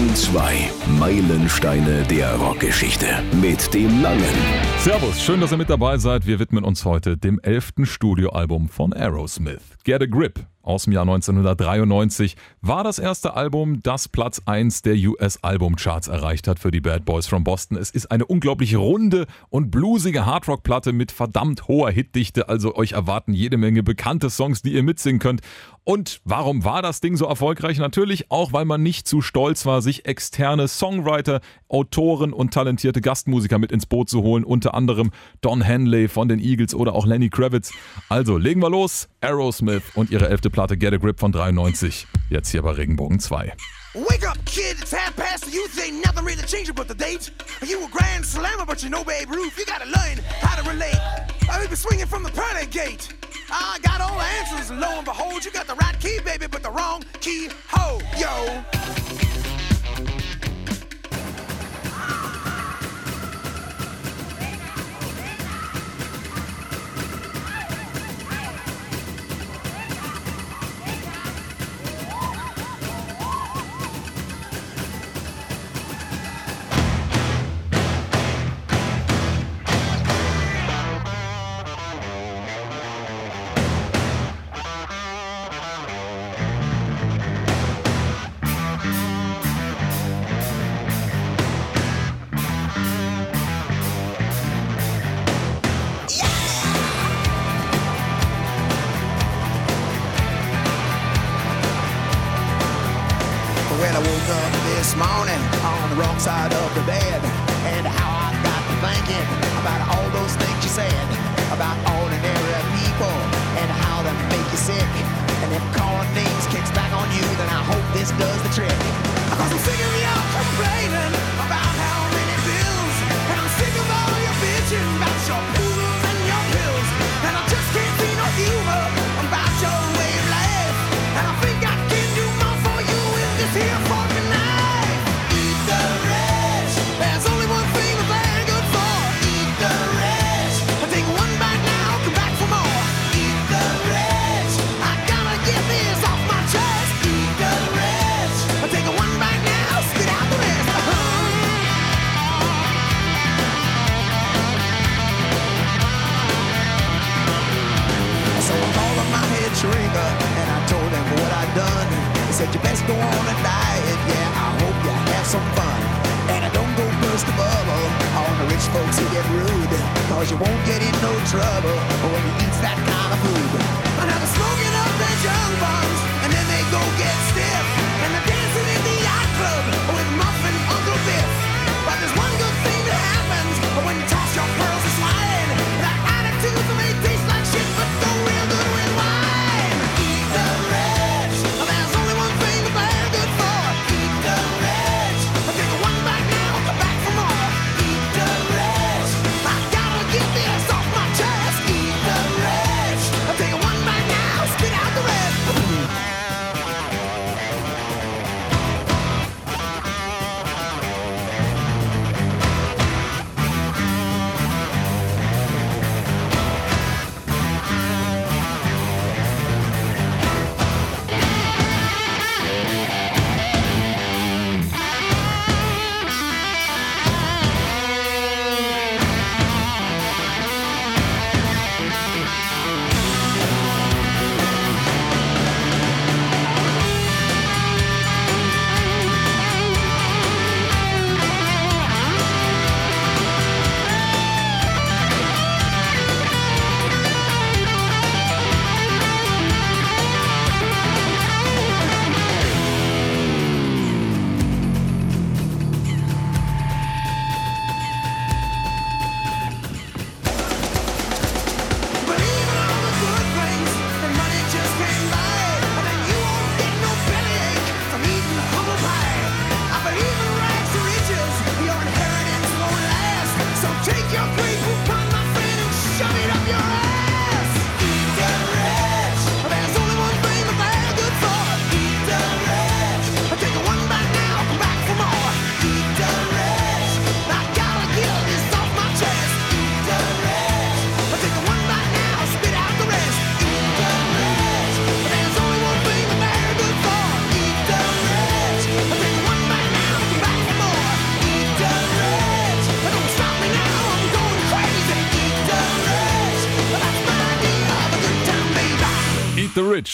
Regenbogen 2. Meilensteine der Rockgeschichte. Mit dem Langen. Servus, schön, dass ihr mit dabei seid. Wir widmen uns heute dem elften Studioalbum von Aerosmith. Get a Grip aus dem Jahr 1993 war das erste Album, das Platz 1 der US-Albumcharts erreicht hat für die Bad Boys from Boston. Es ist eine unglaublich runde und bluesige Hardrock-Platte mit verdammt hoher Hitdichte, also euch erwarten jede Menge bekannte Songs, die ihr mitsingen könnt. Und warum war das Ding so erfolgreich? Natürlich auch, weil man nicht zu stolz war, sich externe Songwriter, Autoren und talentierte Gastmusiker mit ins Boot zu holen, unter anderem Don Henley von den Eagles oder auch Lenny Kravitz. Also legen wir los, Aerosmith und ihre elfte Platte Get a Grip von 93, jetzt hier bei Regenbogen 2. Wake up, kid, it's half past the youth, ain't nothing really changing but the date. You a grand slammer, but you know Babe Ruth, you gotta learn how to relate. I've been swinging from the pearly gate. I got all the answers, and lo and behold, you got the right key, baby, but the wrong key. Ho, yo.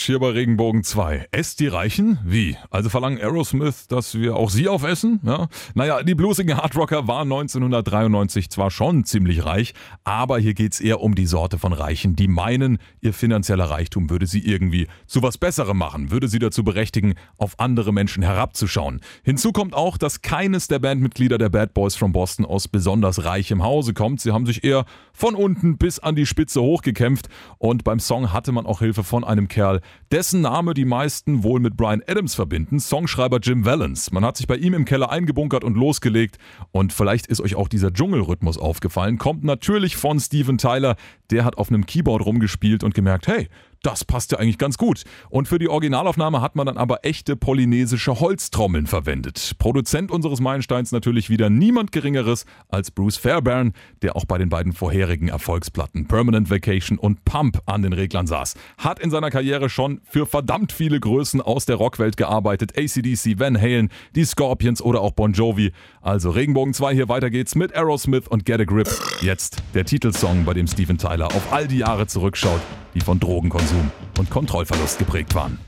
Bei Regenbogen 2. Esst die Reichen? Wie? Also verlangen Aerosmith, dass wir auch sie aufessen? Ja? Naja, die bluesigen Hardrocker waren 1993 zwar schon ziemlich reich, aber hier geht's eher um die Sorte von Reichen, die meinen, ihr finanzieller Reichtum würde sie irgendwie zu was Besserem machen, würde sie dazu berechtigen, auf andere Menschen herabzuschauen. Hinzu kommt auch, dass keines der Bandmitglieder der Bad Boys from Boston aus besonders reichem Hause kommt. Sie haben sich eher von unten bis an die Spitze hochgekämpft. Und beim Song hatte man auch Hilfe von einem Kerl, dessen Name die meisten wohl mit Brian Adams verbinden, Songschreiber Jim Valance. Man hat sich bei ihm im Keller eingebunkert und losgelegt. Und vielleicht ist euch auch dieser Dschungelrhythmus aufgefallen, kommt natürlich von Steven Tyler, der hat auf einem Keyboard rumgespielt und gemerkt, hey, das passt ja eigentlich ganz gut. Und für die Originalaufnahme hat man dann aber echte polynesische Holztrommeln verwendet. Produzent unseres Meilensteins natürlich wieder niemand Geringeres als Bruce Fairbairn, der auch bei den beiden vorherigen Erfolgsplatten Permanent Vacation und Pump an den Reglern saß. Hat in seiner Karriere schon für verdammt viele Größen aus der Rockwelt gearbeitet. ACDC, Van Halen, die Scorpions oder auch Bon Jovi. Also Regenbogen 2, hier weiter geht's mit Aerosmith und Get a Grip. Jetzt der Titelsong, bei dem Steven Tyler auf all die Jahre zurückschaut, die von Drogenkonsum und Kontrollverlust geprägt waren.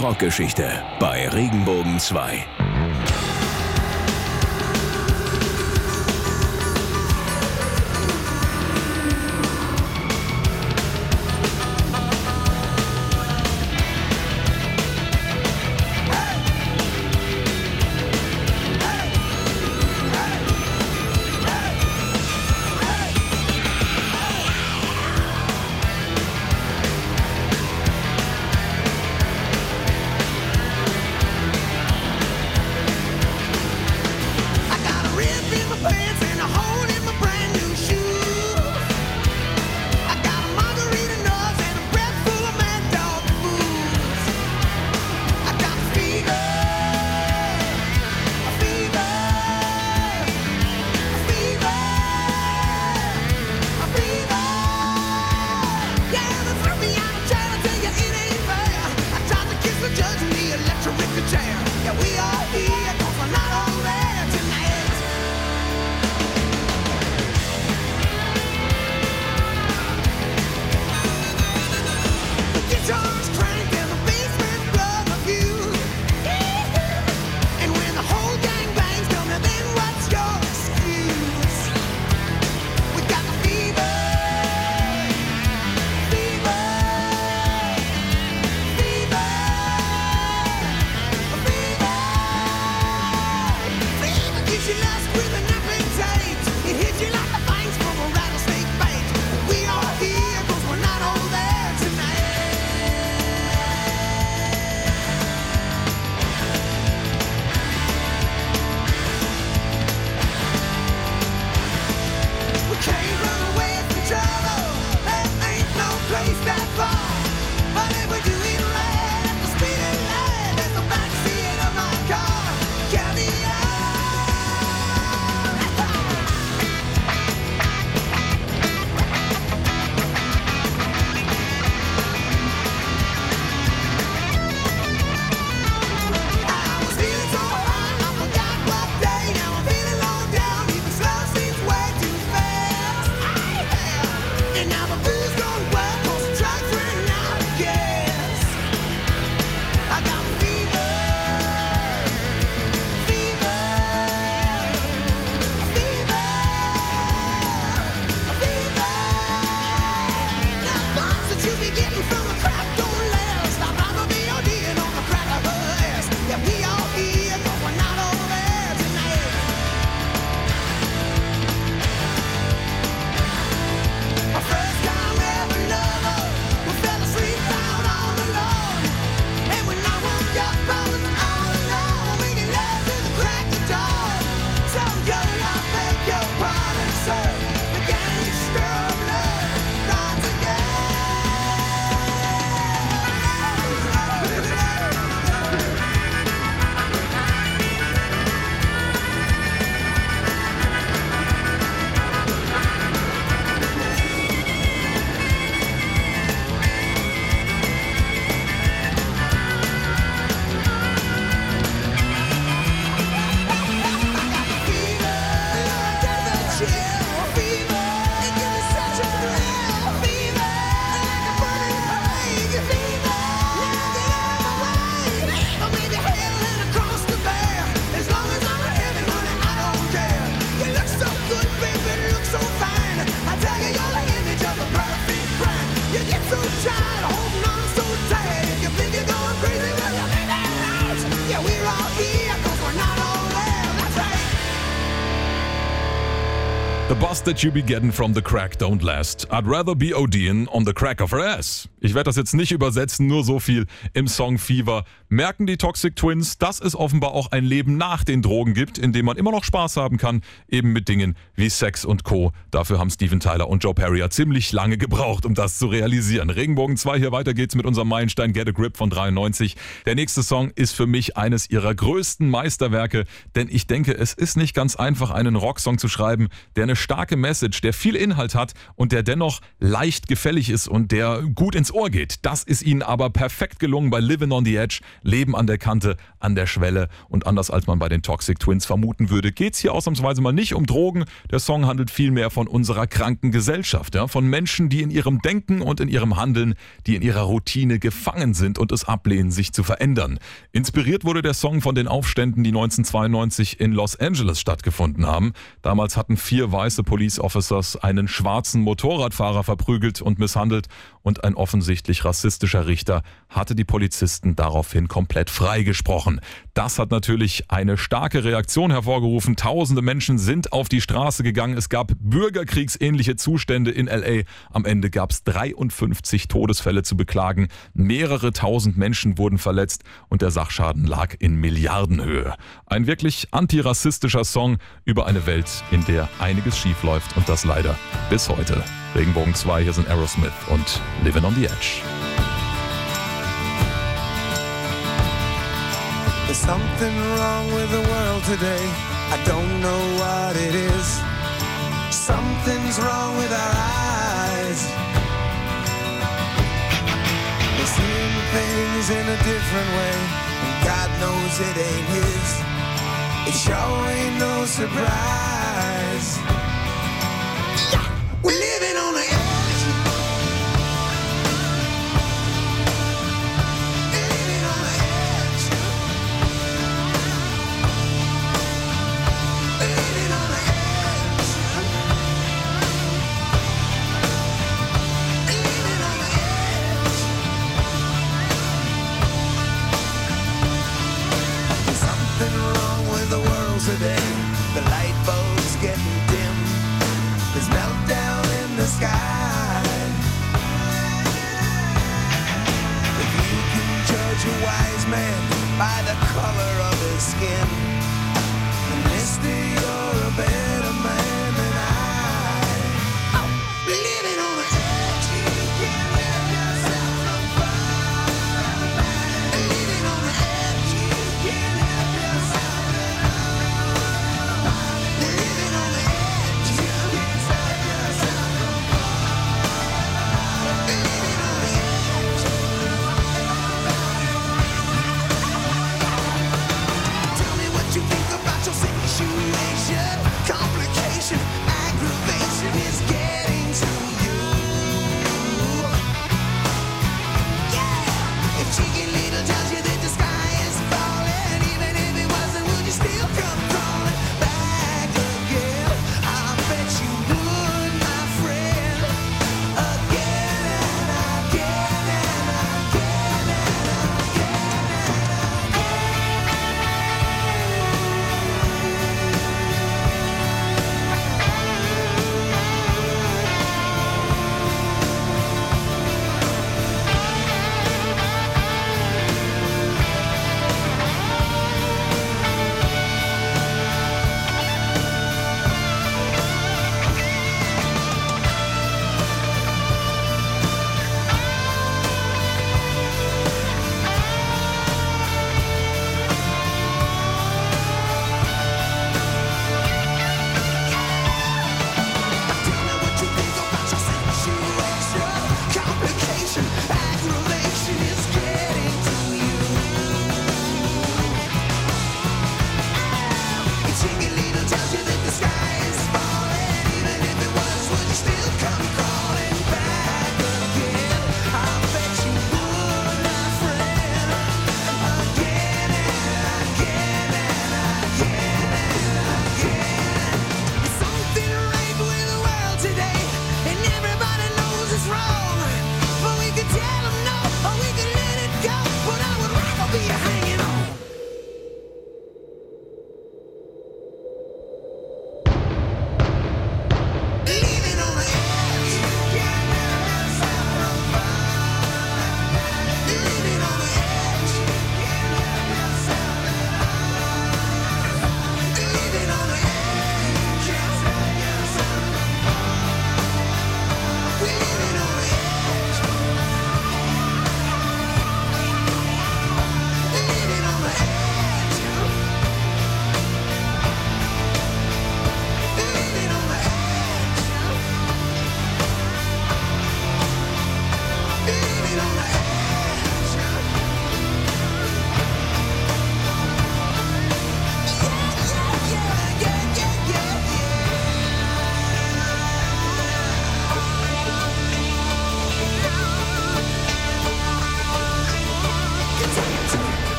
Rockgeschichte bei Regenbogen 2. that you be getting from the crack don't last. I'd rather be ODing on the crack of her ass. Ich werde das jetzt nicht übersetzen, nur so viel im Song Fever. Merken die Toxic Twins, dass es offenbar auch ein Leben nach den Drogen gibt, in dem man immer noch Spaß haben kann, eben mit Dingen wie Sex und Co. Dafür haben Steven Tyler und Joe Perry ja ziemlich lange gebraucht, um das zu realisieren. Regenbogen 2, hier weiter geht's mit unserem Meilenstein Get a Grip von 93. Der nächste Song ist für mich eines ihrer größten Meisterwerke, denn ich denke, es ist nicht ganz einfach, einen Rocksong zu schreiben, der eine starke Message, der viel Inhalt hat und der dennoch leicht gefällig ist und der gut ins Ohr geht. Das ist ihnen aber perfekt gelungen bei Living on the Edge, Leben an der Kante, an der Schwelle und anders als man bei den Toxic Twins vermuten würde, geht's hier ausnahmsweise mal nicht um Drogen. Der Song handelt vielmehr von unserer kranken Gesellschaft, ja? von Menschen, die in ihrem Denken und in ihrem Handeln, die in ihrer Routine gefangen sind und es ablehnen, sich zu verändern. Inspiriert wurde der Song von den Aufständen, die 1992 in Los Angeles stattgefunden haben. Damals hatten vier weiße Police Officers einen schwarzen Motorradfahrer verprügelt und misshandelt und ein offensichtlich rassistischer Richter hatte die Polizisten daraufhin komplett freigesprochen. Das hat natürlich eine starke Reaktion hervorgerufen. Tausende Menschen sind auf die Straße gegangen. Es gab bürgerkriegsähnliche Zustände in LA. Am Ende gab es 53 Todesfälle zu beklagen. Mehrere tausend Menschen wurden verletzt und der Sachschaden lag in Milliardenhöhe. Ein wirklich antirassistischer Song über eine Welt, in der einiges schiefläuft und das leider bis heute. Regenbogen 2, hier sind Aerosmith und Living on the Edge. There's something wrong with the world today. I don't know what it is. Something's wrong with our eyes. We're seeing things in a different way, and God knows it ain't His. It sure ain't no surprise. We're living on the edge. Sky. If you can judge a wise man by the color of his skin,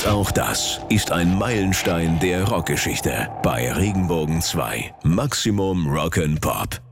Und auch das ist ein Meilenstein der Rockgeschichte bei Regenbogen 2 Maximum Rock'n'Pop.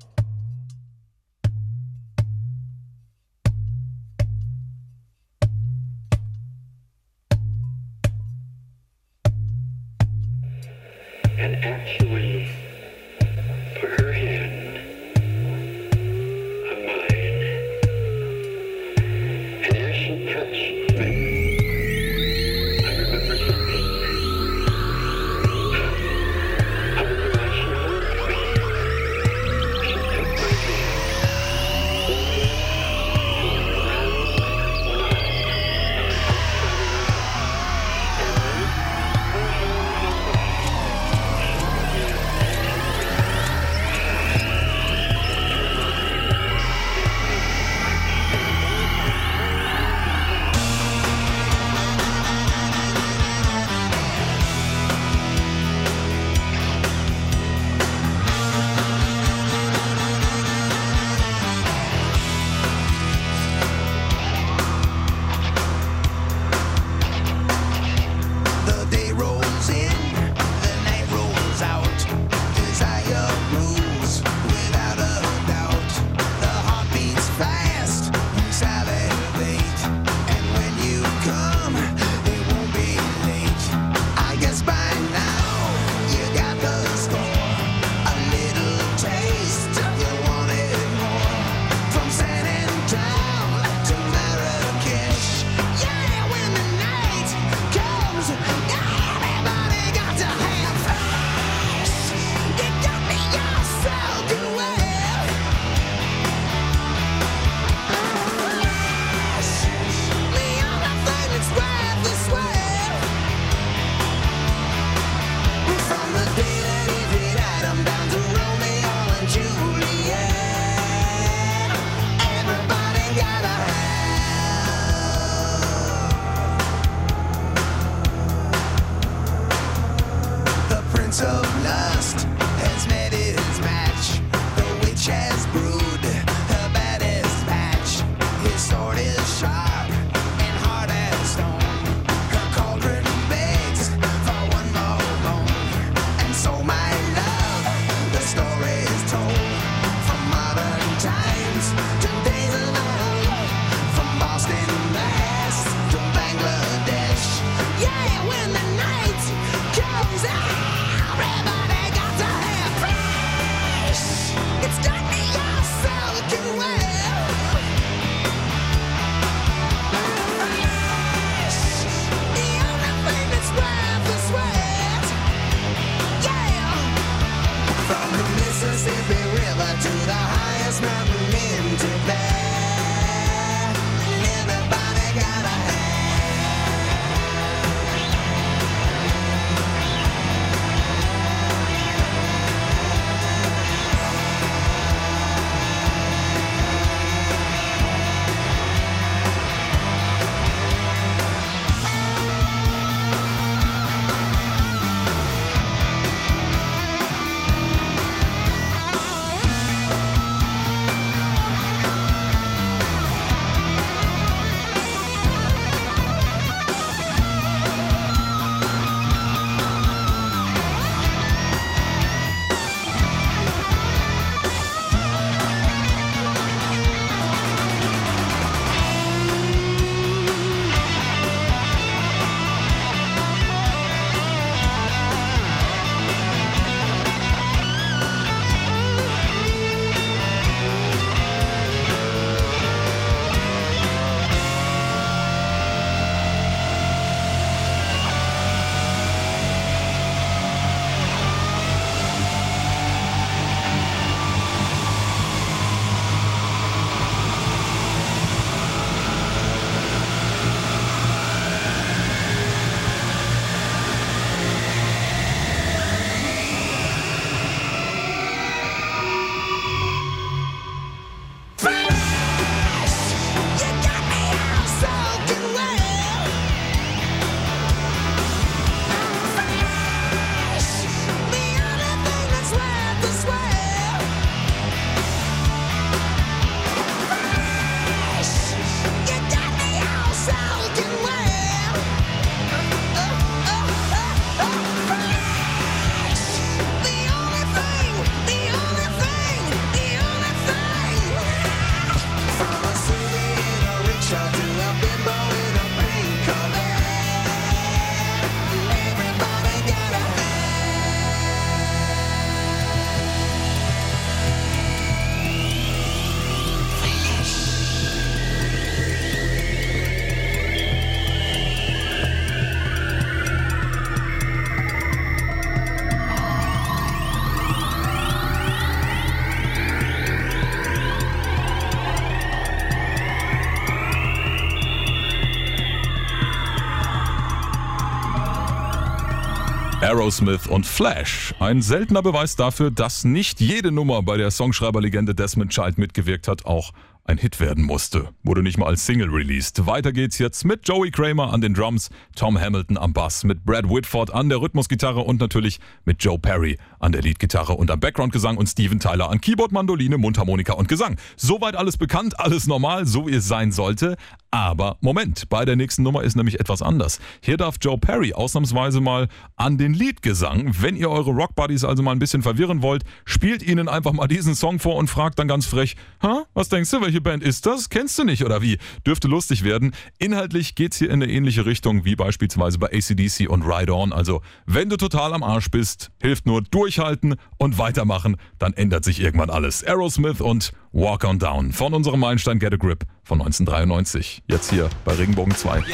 Aerosmith und Flash. Ein seltener Beweis dafür, dass nicht jede Nummer, bei der Songschreiberlegende Desmond Child mitgewirkt hat, auch ein Hit werden musste. Wurde nicht mal als Single released. Weiter geht's jetzt mit Joey Kramer an den Drums, Tom Hamilton am Bass, mit Brad Whitford an der Rhythmusgitarre und natürlich mit Joe Perry an der Leadgitarre und am Backgroundgesang und Steven Tyler an Keyboard, Mandoline, Mundharmonika und Gesang. Soweit alles bekannt, alles normal, so wie es sein sollte. Aber Moment, bei der nächsten Nummer ist nämlich etwas anders. Hier darf Joe Perry ausnahmsweise mal an den Leadgesang. Wenn ihr eure Rockbuddies also mal ein bisschen verwirren wollt, spielt ihnen einfach mal diesen Song vor und fragt dann ganz frech, ha, was denkst du, welche Band ist das? Kennst du nicht oder wie? Dürfte lustig werden. Inhaltlich geht's hier in eine ähnliche Richtung wie beispielsweise bei ACDC und Ride On. Also, wenn du total am Arsch bist, hilft nur durchhalten und weitermachen, dann ändert sich irgendwann alles. Aerosmith und Walk on Down von unserem Meilenstein Get a Grip von 1993. Jetzt hier bei Regenbogen 2. You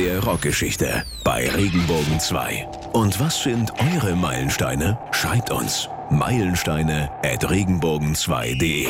der Rockgeschichte bei Regenbogen 2. Und was sind eure Meilensteine? Schreibt uns. Meilensteine at regenbogen2.de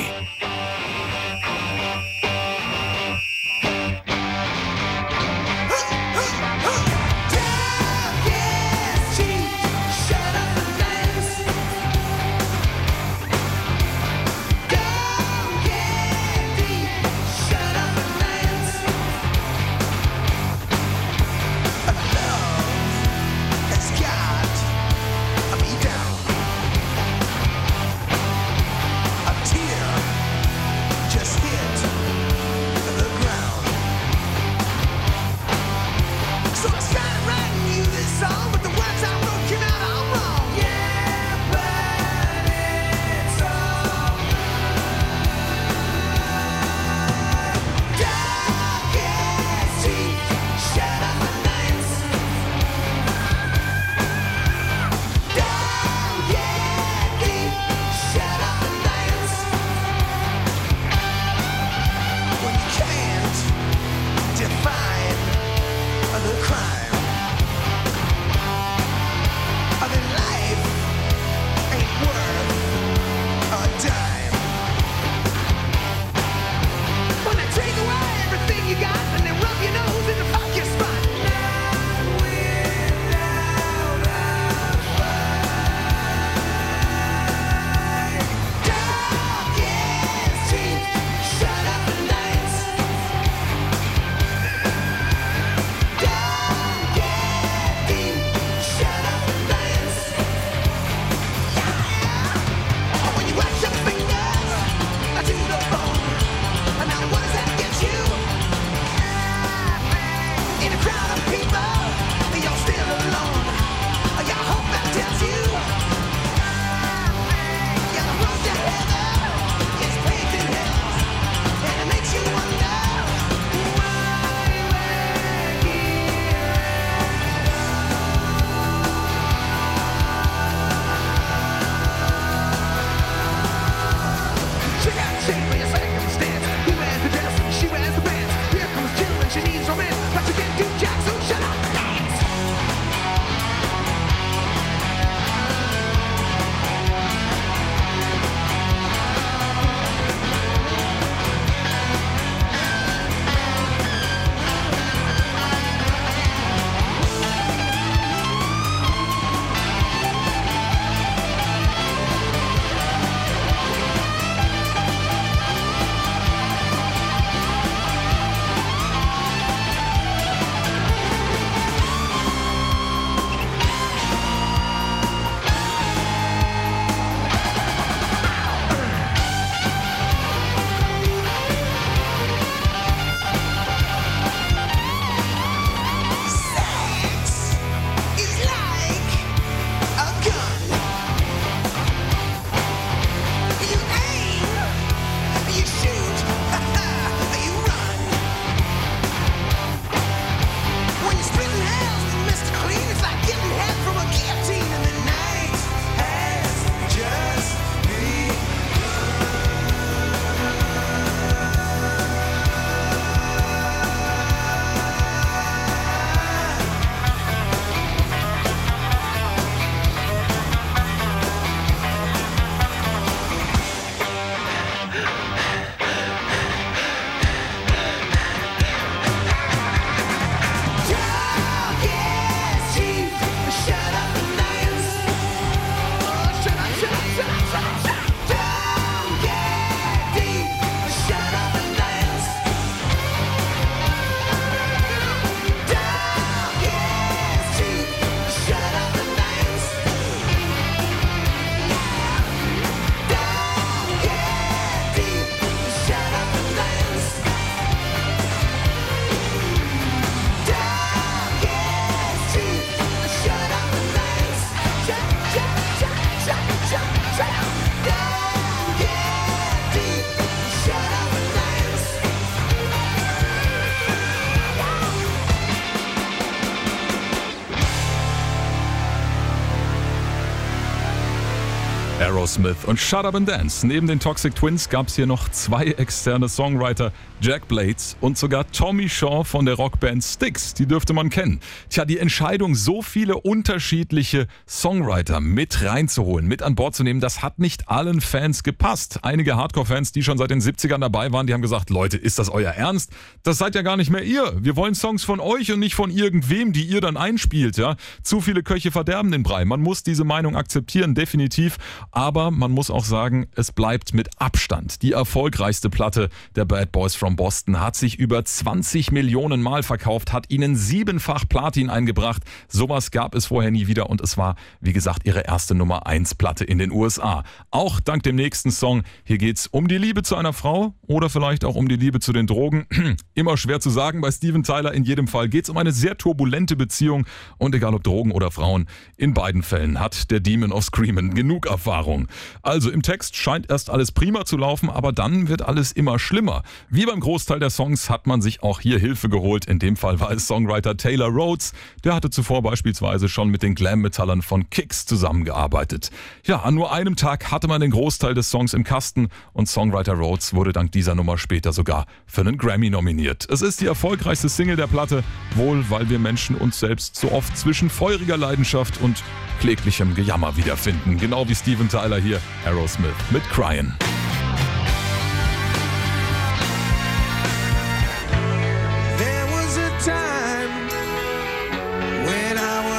Aerosmith und Shut Up and Dance. Neben den Toxic Twins gab es hier noch zwei externe Songwriter, Jack Blades und sogar Tommy Shaw von der Rockband Styx. Die dürfte man kennen. Tja, die Entscheidung, so viele unterschiedliche Songwriter mit reinzuholen, mit an Bord zu nehmen, das hat nicht allen Fans gepasst. Einige Hardcore-Fans, die schon seit den 70ern dabei waren, die haben gesagt, Leute, ist das euer Ernst? Das seid ja gar nicht mehr ihr. Wir wollen Songs von euch und nicht von irgendwem, die ihr dann einspielt. Ja? Zu viele Köche verderben den Brei. Man muss diese Meinung akzeptieren, definitiv. Aber man muss auch sagen, es bleibt mit Abstand die erfolgreichste Platte der Bad Boys from Boston, hat sich über 20 Millionen Mal verkauft, hat ihnen siebenfach Platin eingebracht. Sowas gab es vorher nie wieder und es war, wie gesagt, ihre erste Nummer 1 Platte in den USA. Auch dank dem nächsten Song. Hier geht's um die Liebe zu einer Frau oder vielleicht auch um die Liebe zu den Drogen. Immer schwer zu sagen bei Steven Tyler. In jedem Fall geht's um eine sehr turbulente Beziehung und egal ob Drogen oder Frauen, in beiden Fällen hat der Demon of Screamin genug Erfahrung. Also im Text scheint erst alles prima zu laufen, aber dann wird alles immer schlimmer. Wie beim Großteil der Songs hat man sich auch hier Hilfe geholt. In dem Fall war es Songwriter Taylor Rhodes. Der hatte zuvor beispielsweise schon mit den Glam-Metallern von Kicks zusammengearbeitet. Ja, an nur einem Tag hatte man den Großteil des Songs im Kasten und Songwriter Rhodes wurde dank dieser Nummer später sogar für einen Grammy nominiert. Es ist die erfolgreichste Single der Platte, wohl weil wir Menschen uns selbst so oft zwischen feuriger Leidenschaft und kläglichem Gejammer wiederfinden. Genau wie Steven Tyler hier, Aerosmith mit Cryin'.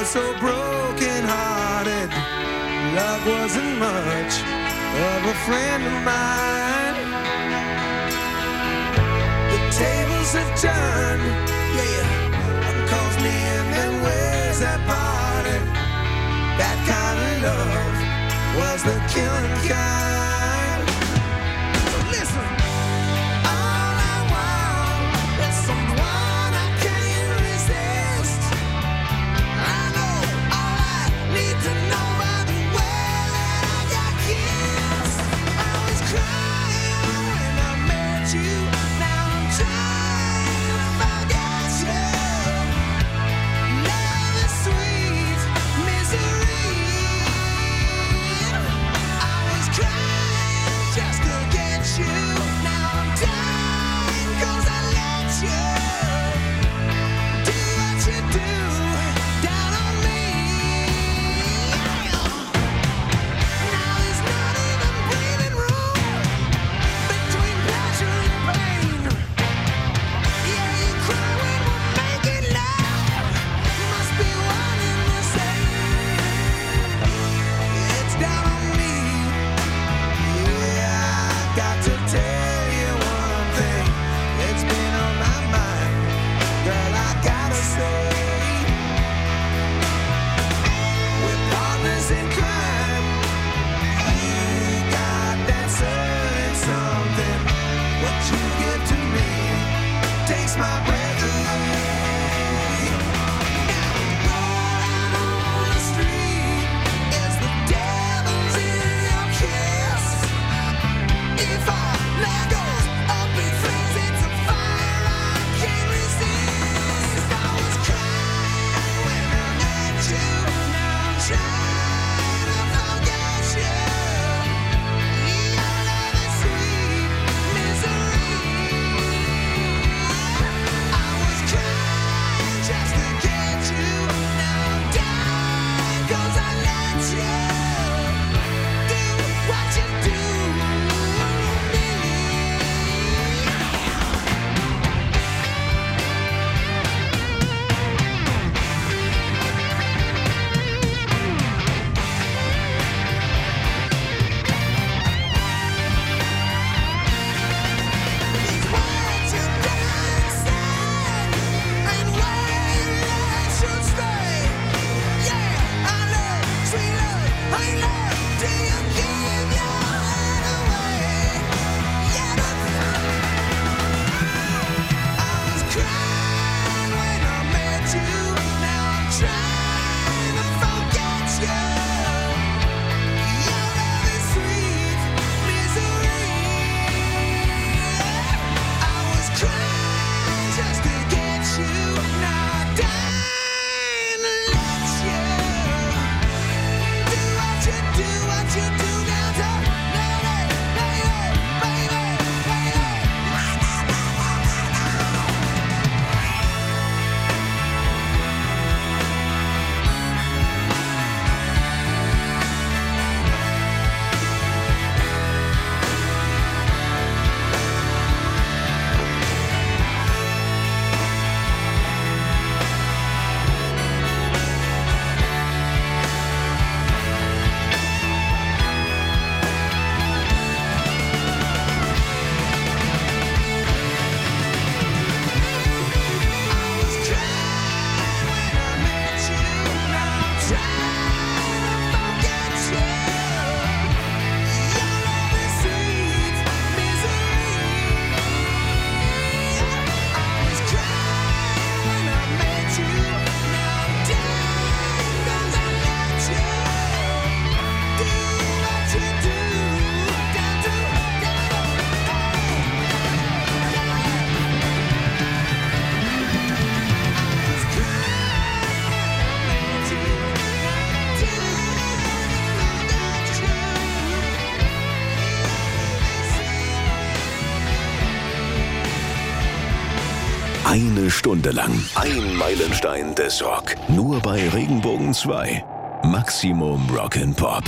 So broken hearted. Love wasn't much of a friend of mine. The tables have turned, yeah. Cause me and them ways have parted. That kind of love was the killing kind. Stunde lang. Ein Meilenstein des Rock. Nur bei Regenbogen 2. Maximum Rock'n'Pop.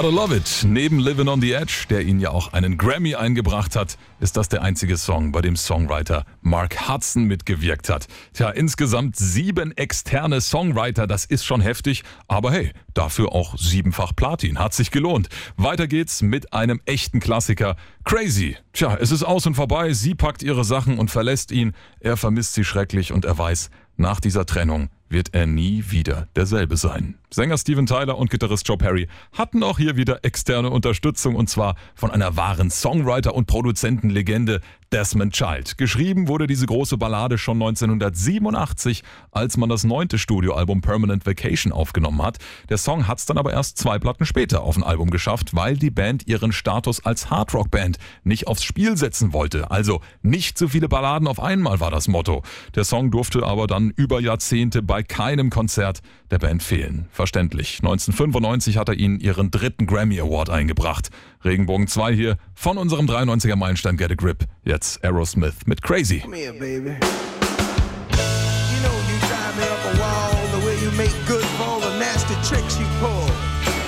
Gotta Love It. Neben Living on the Edge, der ihn ja auch einen Grammy eingebracht hat, ist das der einzige Song, bei dem Songwriter Mark Hudson mitgewirkt hat. Tja, insgesamt sieben externe Songwriter, das ist schon heftig, aber hey, dafür auch siebenfach Platin, hat sich gelohnt. Weiter geht's mit einem echten Klassiker, Crazy. Tja, es ist aus und vorbei, sie packt ihre Sachen und verlässt ihn, er vermisst sie schrecklich und er weiß, nach dieser Trennung wird er nie wieder derselbe sein. Sänger Steven Tyler und Gitarrist Joe Perry hatten auch hier wieder externe Unterstützung und zwar von einer wahren Songwriter und Produzentenlegende Desmond Child. Geschrieben wurde diese große Ballade schon 1987, als man das neunte Studioalbum Permanent Vacation aufgenommen hat. Der Song hat es dann aber erst zwei Platten später auf ein Album geschafft, weil die Band ihren Status als Hardrock-Band nicht aufs Spiel setzen wollte. Also nicht zu viele Balladen auf einmal war das Motto. Der Song durfte aber dann über Jahrzehnte bei keinem Konzert der Band fehlen. Verständlich. 1995 hat er ihnen ihren dritten Grammy Award eingebracht. Regenbogen 2 hier von unserem 93er Meilenstein Get a Grip. Jetzt Aerosmith mit Crazy.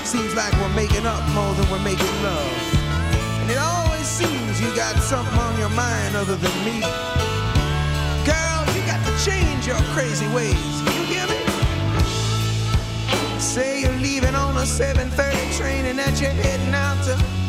Seems like we're making up more than we're making love. And it always seems you got something on your mind other than me. Girl, change your crazy ways. You hear me? Say you're leaving on a 7:30 train and that you're heading out to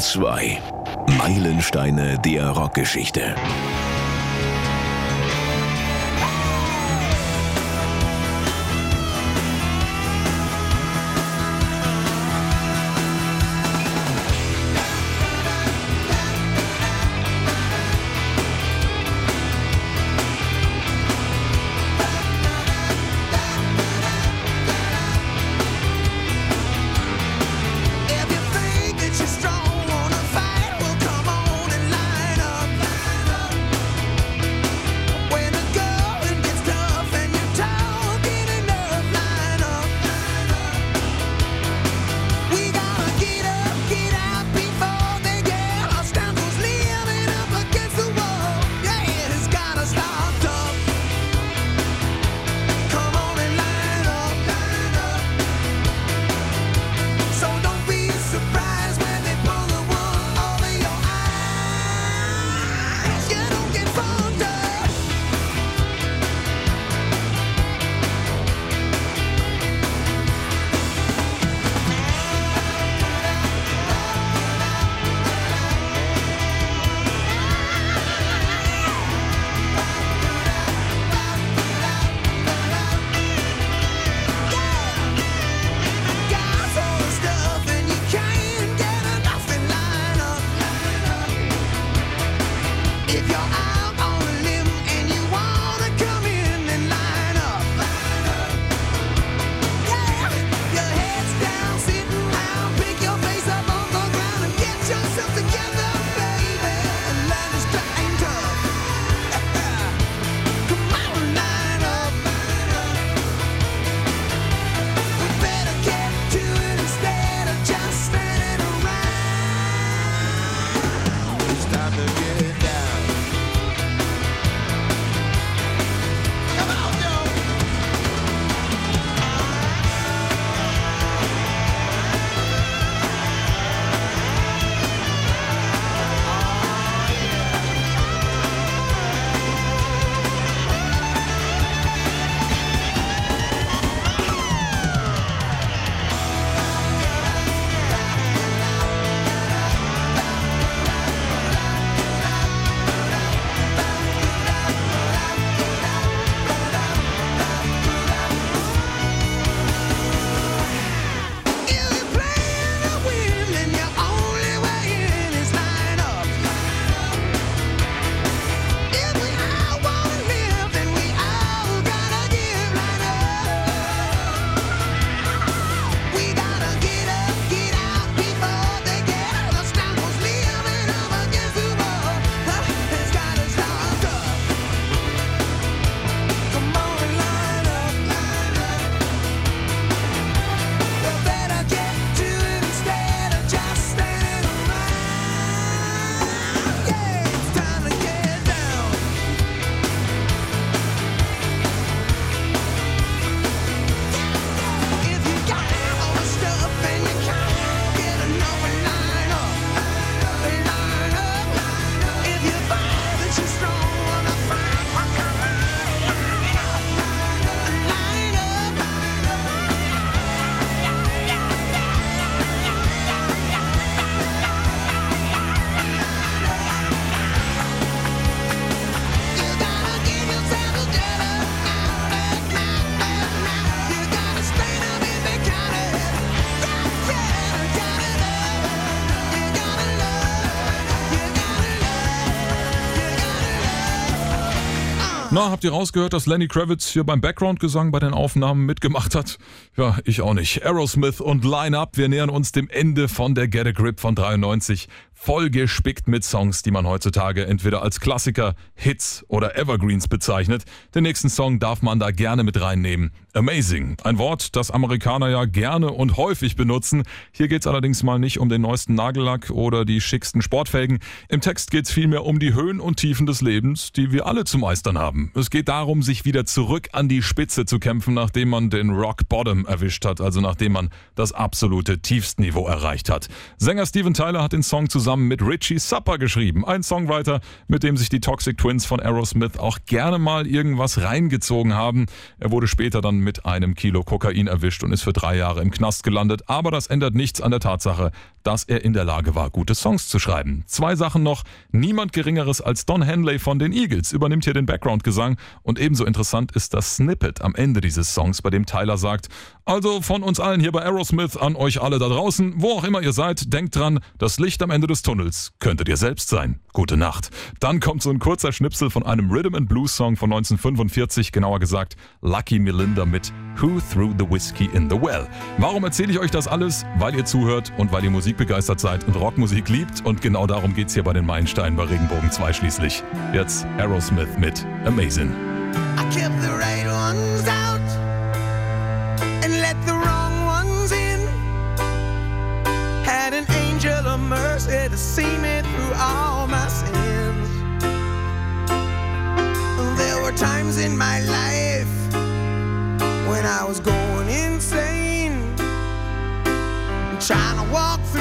2. Meilensteine der Rockgeschichte. Na, habt ihr rausgehört, dass Lenny Kravitz hier beim Background-Gesang bei den Aufnahmen mitgemacht hat? Ja, ich auch nicht. Aerosmith und Line Up, wir nähern uns dem Ende von der Get a Grip von 93 vollgespickt mit Songs, die man heutzutage entweder als Klassiker, Hits oder Evergreens bezeichnet. Den nächsten Song darf man da gerne mit reinnehmen. Amazing, ein Wort, das Amerikaner ja gerne und häufig benutzen. Hier geht es allerdings mal nicht um den neuesten Nagellack oder die schicksten Sportfelgen. Im Text geht es vielmehr um die Höhen und Tiefen des Lebens, die wir alle zu meistern haben. Es geht darum, sich wieder zurück an die Spitze zu kämpfen, nachdem man den Rock Bottom erwischt hat, also nachdem man das absolute Tiefstniveau erreicht hat. Sänger Steven Tyler hat den Song zusammen zusammen mit Richie Supper geschrieben. Ein Songwriter, mit dem sich die Toxic Twins von Aerosmith auch gerne mal irgendwas reingezogen haben. Er wurde später dann mit einem Kilo Kokain erwischt und ist für drei Jahre im Knast gelandet. Aber das ändert nichts an der Tatsache, dass er in der Lage war, gute Songs zu schreiben. Zwei Sachen noch. Niemand Geringeres als Don Henley von den Eagles übernimmt hier den Background-Gesang. Und ebenso interessant ist das Snippet am Ende dieses Songs, bei dem Tyler sagt, also von uns allen hier bei Aerosmith an euch alle da draußen, wo auch immer ihr seid, denkt dran, das Licht am Ende des Tunnels könntet ihr selbst sein. Gute Nacht. Dann kommt so ein kurzer Schnipsel von einem Rhythm and Blues Song von 1945, genauer gesagt Lucky Melinda mit Who Threw the Whiskey in the Well. Warum erzähle ich euch das alles? Weil ihr zuhört und weil ihr musikbegeistert seid und Rockmusik liebt und genau darum geht's hier bei den Meilensteinen bei Regenbogen 2 schließlich. Jetzt Aerosmith mit Amazing. I kept the right ones out and let the wrong mercy to see me through all my sins. There were times in my life when I was going insane, trying to walk through.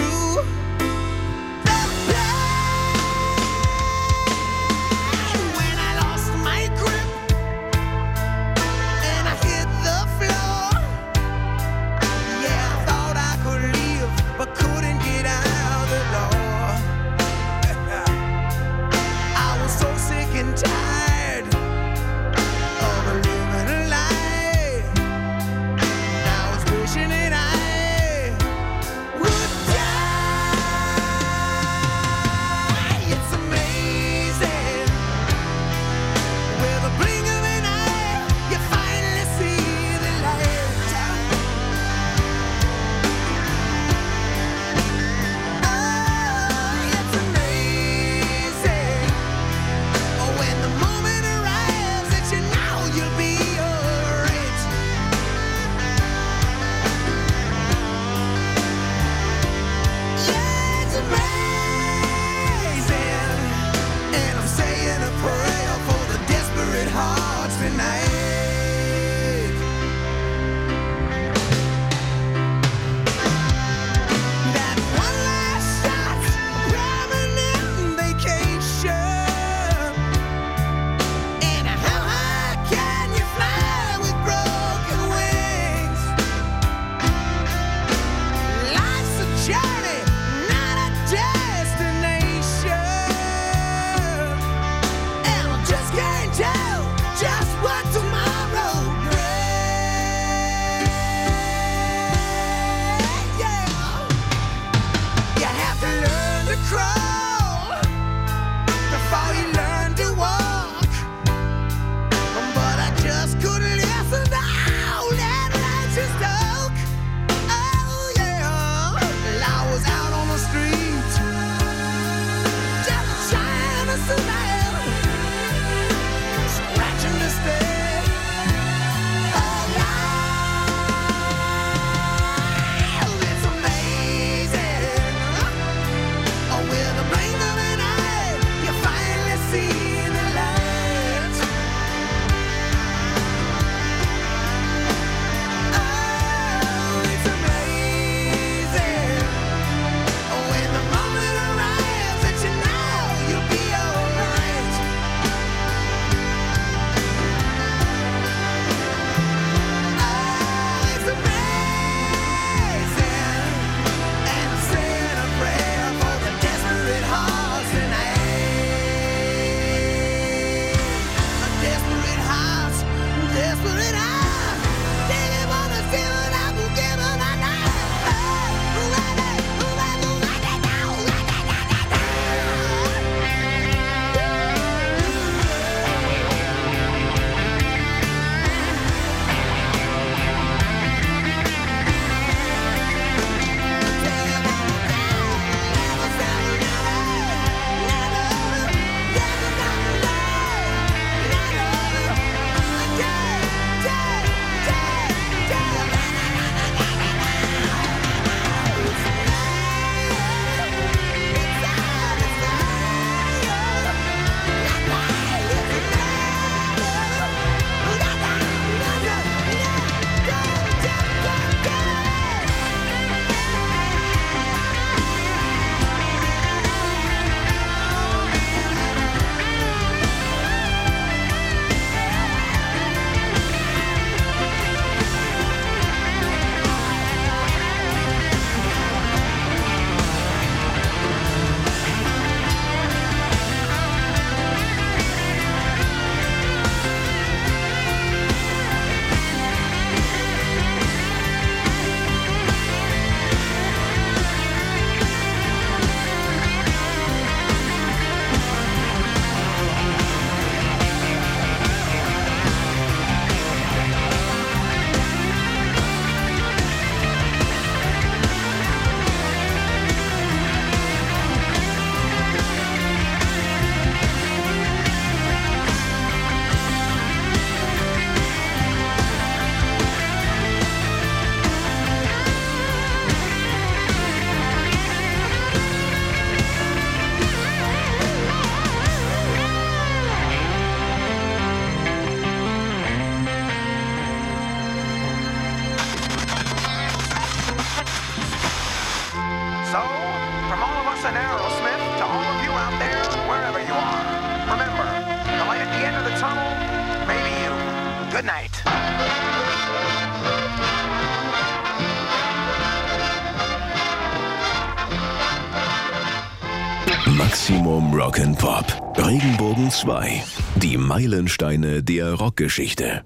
Meilensteine der Rockgeschichte.